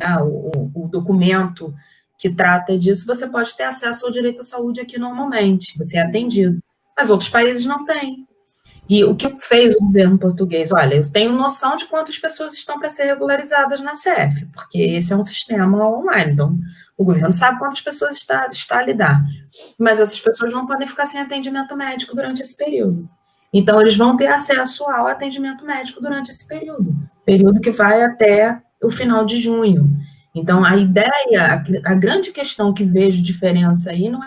né, o, o, documento que trata disso, você pode ter acesso ao direito à saúde aqui normalmente, você é atendido. Mas outros países não têm. E o que fez o governo português? Olha, eu tenho noção de quantas pessoas estão para ser regularizadas na CF, porque esse é um sistema online, então o governo sabe quantas pessoas está, está a lidar. Mas essas pessoas não podem ficar sem atendimento médico durante esse período. Então, eles vão ter acesso ao atendimento médico durante esse período período que vai até o final de junho. Então, a ideia, a, grande questão que vejo diferença aí não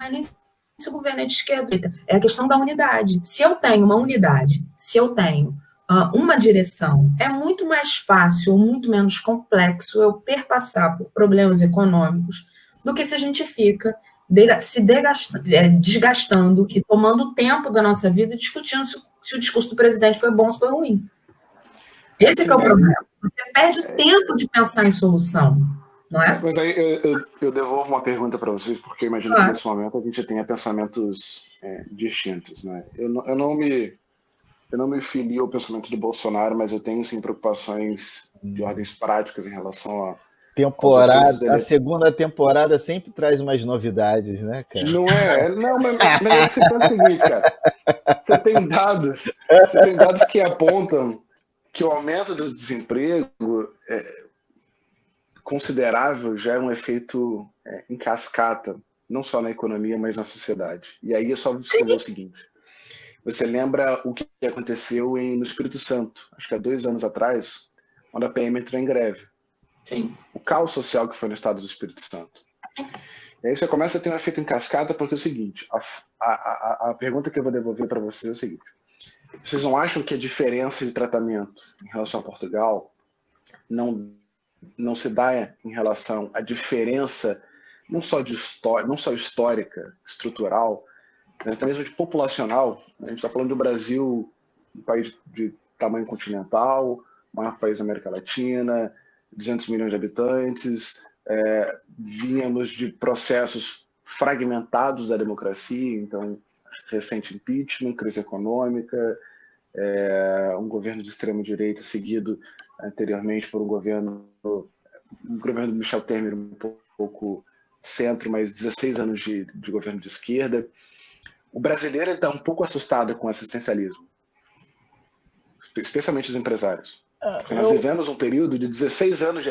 é nem se o governo é de esquerda, é a questão da unidade. Se eu tenho uma unidade, se eu tenho uh, uma direção, é muito mais fácil muito menos complexo eu perpassar por problemas econômicos do que se a gente fica se é, desgastando e tomando tempo da nossa vida discutindo se, se, o discurso do presidente foi bom ou se foi ruim. Esse é, é o problema. Você perde o tempo de pensar em solução, não é? Mas aí eu, eu, eu devolvo uma pergunta para vocês, porque eu imagino ah. que nesse momento a gente tenha pensamentos é, distintos, né? Eu não, eu não me eu não me filio ao pensamento do Bolsonaro, mas eu tenho sim preocupações de ordens práticas em relação a temporada, a segunda temporada sempre traz umas novidades, né, cara? Não é, não, mas, mas é que você pensa o seguinte, cara. Você tem dados, você tem dados que apontam que o aumento do desemprego é considerável já é um efeito é, em cascata, não só na economia, mas na sociedade. E aí é só você ver o seguinte. Você lembra o que aconteceu em, no Espírito Santo, acho que há dois anos atrás, quando a PM entrou em greve. Sim. O caos social que foi no estado do Espírito Santo. E aí você começa a ter um efeito em cascata, porque é o seguinte: a, a, a, a pergunta que eu vou devolver para vocês é o seguinte: vocês não acham que a diferença de tratamento em relação a Portugal não, não se dá em relação à diferença não só de história, não só histórica, estrutural, mas até mesmo de populacional? A gente está falando do Brasil, um país de tamanho continental, maior país da América Latina, 200 milhões de habitantes, é, vínhamos de processos fragmentados da democracia, então, recente impeachment, crise econômica, é, um governo de extrema-direita seguido anteriormente por um governo, um governo do Michel Temer um pouco centro, mas 16 anos de, de governo de esquerda. O brasileiro está um pouco assustado com o assistencialismo, especialmente os empresários. Ah, Porque nós vivemos um período de 16 anos de,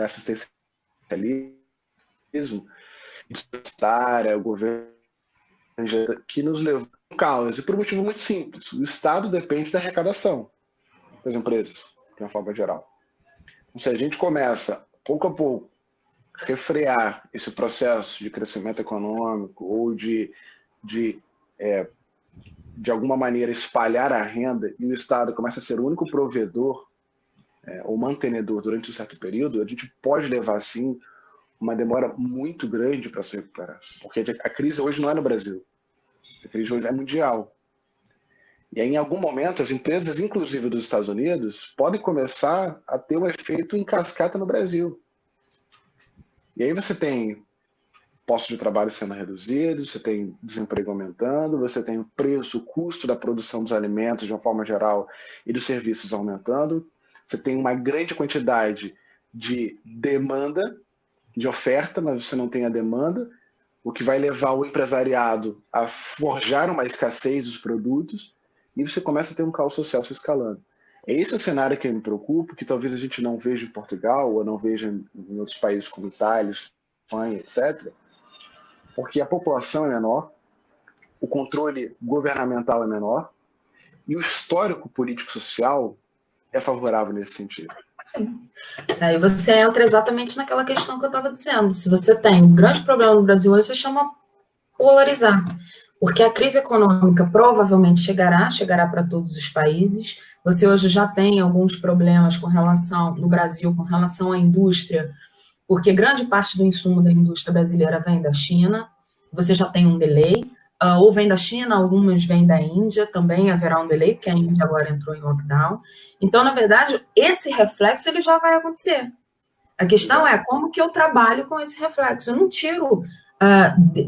assistencialismo, o governo que nos levou a um caos, e por um motivo muito simples. O Estado depende da arrecadação das empresas, de uma forma geral. Então, se a gente começa, pouco a pouco, refrear esse processo de crescimento econômico ou de, de é, de alguma maneira espalhar a renda e o Estado começa a ser o único provedor é, ou mantenedor durante um certo período, a gente pode levar, sim, uma demora muito grande para se recuperar. Porque a crise hoje não é no Brasil. A crise hoje é mundial. E aí, em algum momento, as empresas, inclusive dos Estados Unidos, podem começar a ter um efeito em cascata no Brasil. E aí você tem postos de trabalho sendo reduzidos, você tem desemprego aumentando, você tem o preço, o custo da produção dos alimentos de uma forma geral e dos serviços aumentando, você tem uma grande quantidade de demanda, de oferta, mas você não tem a demanda, o que vai levar o empresariado a forjar uma escassez dos produtos, e você começa a ter um caos social se escalando. É esse o cenário que eu me preocupo, que talvez a gente não veja em Portugal, ou não veja em outros países como Itália, Espanha, etc., porque a população é menor, o controle governamental é menor, e o histórico político-social é favorável nesse sentido. Sim. Aí você entra exatamente naquela questão que eu estava dizendo. Se você tem um grande problema no Brasil hoje, você chama polarizar. Porque a crise econômica provavelmente chegará, chegará para todos os países. Você hoje já tem alguns problemas com relação, no Brasil, com relação à indústria, porque grande parte do insumo da indústria brasileira vem da China. Você já tem um delay uh, ou vem da China, algumas vêm da Índia, também haverá um delay, porque a Índia agora entrou em lockdown. Então, na verdade, esse reflexo ele já vai acontecer. A questão é como que eu trabalho com esse reflexo. Eu não tiro, uh, de,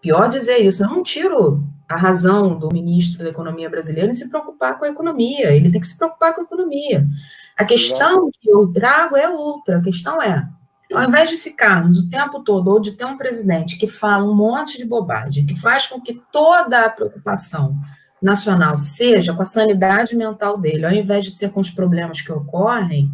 pior dizer isso, eu não tiro a razão do ministro da Economia brasileira em se preocupar com a economia. Ele tem que se preocupar com a economia. A questão que eu trago é outra. A questão é, ao invés de ficarmos o tempo todo, ou de ter um presidente que fala um monte de bobagem, que faz com que toda a preocupação nacional seja com a sanidade mental dele, ao invés de ser com os problemas que ocorrem,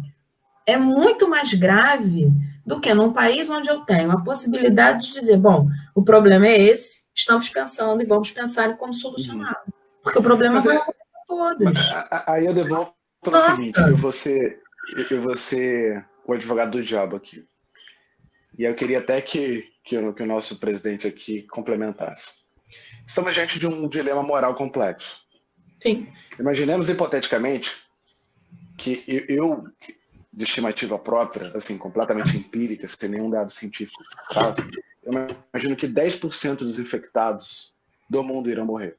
é muito mais grave do que num país onde eu tenho a possibilidade de dizer, bom, o problema é esse, estamos pensando e vamos pensar em como solucionar. Porque o problema Mas vai é- acontecer todos. Aí eu devolvo para o seguinte, eu vou ser, eu vou ser o advogado do diabo aqui. E eu queria até que, que, o, que o nosso presidente aqui complementasse. Estamos diante de um dilema moral complexo. Sim. Imaginemos hipoteticamente que eu, de estimativa própria, assim, completamente empírica, sem nenhum dado científico, tá? eu imagino que 10% dos infectados do mundo irão morrer.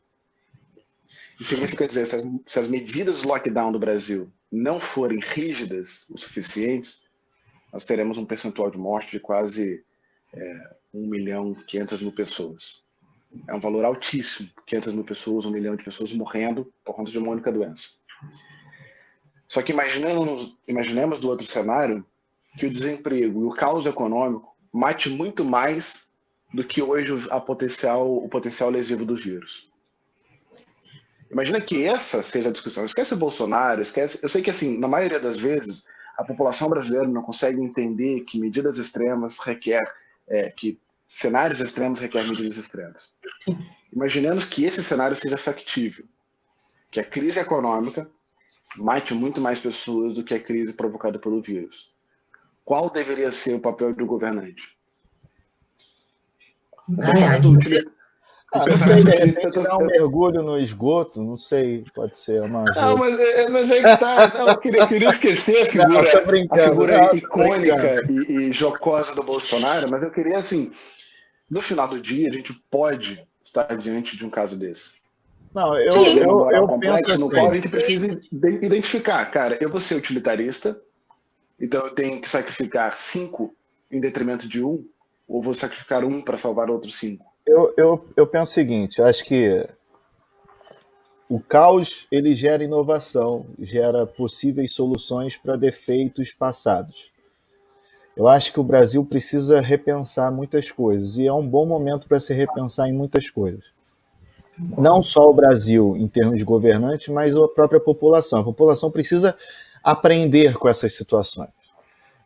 Isso significa dizer, se as, se as medidas de lockdown do Brasil não forem rígidas o suficientes, nós teremos um percentual de morte de quase é, 1 milhão e 500 mil pessoas. É um valor altíssimo, 500 mil pessoas, 1 milhão de pessoas morrendo por conta de uma única doença. Só que imaginemos, imaginemos do outro cenário que o desemprego e o caos econômico mate muito mais do que hoje a potencial, o potencial lesivo dos vírus. Imagina que essa seja a discussão. Esquece Bolsonaro, esquece. Eu sei que assim, na maioria das vezes, a população brasileira não consegue entender que medidas extremas requer é, que cenários extremos requerem medidas extremas. Imaginemos que esse cenário seja factível, que a crise econômica mate muito mais pessoas do que a crise provocada pelo vírus. Qual deveria ser o papel do governante? Ai, ai, Ah, não sei, de repente dar um mergulho no esgoto, não sei, pode ser uma. Não, mas, é- mas aí que tá. Não, eu queria, queria esquecer a figura, Não, a figura não, icônica e, e jocosa do Bolsonaro, mas eu queria, assim, no final do dia, a gente pode estar diante de um caso desse. Não, eu, Sim. Eu, eu complexo penso no qual a assim. gente precisa ide- identificar, cara, eu vou ser utilitarista, então eu tenho que sacrificar cinco em detrimento de um, ou vou sacrificar um para salvar outros cinco. Eu, eu, eu penso o seguinte, acho que o caos ele gera inovação, gera possíveis soluções para defeitos passados. Eu acho que o Brasil precisa repensar muitas coisas e é um bom momento para se repensar em muitas coisas. Não só o Brasil em termos de governante, mas a própria população. A população precisa aprender com essas situações.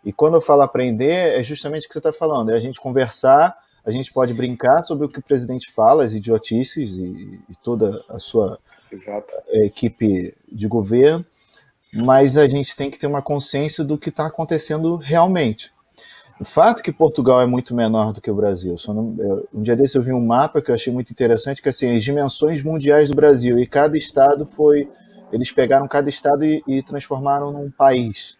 E quando eu falo aprender, é justamente o que você está falando, é a gente conversar, a gente pode brincar sobre o que o presidente fala, as idiotices e, e toda a sua Exato. é, equipe de governo, mas a gente tem que ter uma consciência do que está acontecendo realmente. O fato que Portugal é muito menor do que o Brasil. Um dia desse eu vi um mapa que eu achei muito interessante, que assim, as dimensões mundiais do Brasil, e cada estado foi. Eles pegaram cada estado e, e transformaram num país.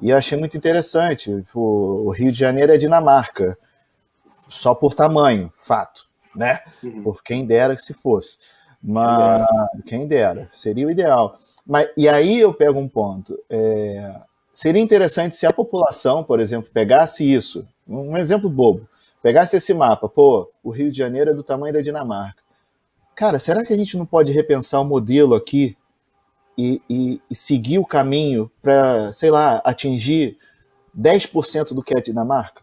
E eu achei muito interessante. O, o Rio de Janeiro é Dinamarca, só por tamanho, fato, né? Uhum. Por quem dera que se fosse. Mas quem dera, seria o ideal. Mas, e aí eu pego um ponto. é, seria interessante se a população, por exemplo, pegasse isso, um exemplo bobo, pegasse esse mapa, pô, o Rio de Janeiro é do tamanho da Dinamarca. Cara, será que a gente não pode repensar o modelo aqui e, e- e seguir o caminho para, sei lá, atingir 10% do que é a Dinamarca?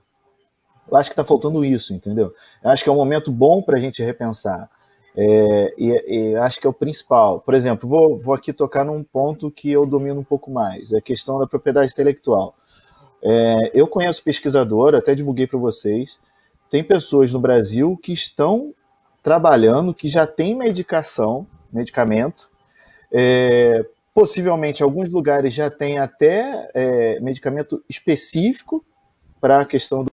Eu acho que está faltando isso, entendeu? Eu acho que é um momento bom para a gente repensar. É, e, e acho que é o principal. Por exemplo, vou, vou aqui tocar num ponto que eu domino um pouco mais, é a questão da propriedade intelectual. É, eu conheço pesquisador, até divulguei para vocês, tem pessoas no Brasil que estão trabalhando, que já tem medicação, medicamento, é, possivelmente alguns lugares já tem até é, medicamento específico para a questão do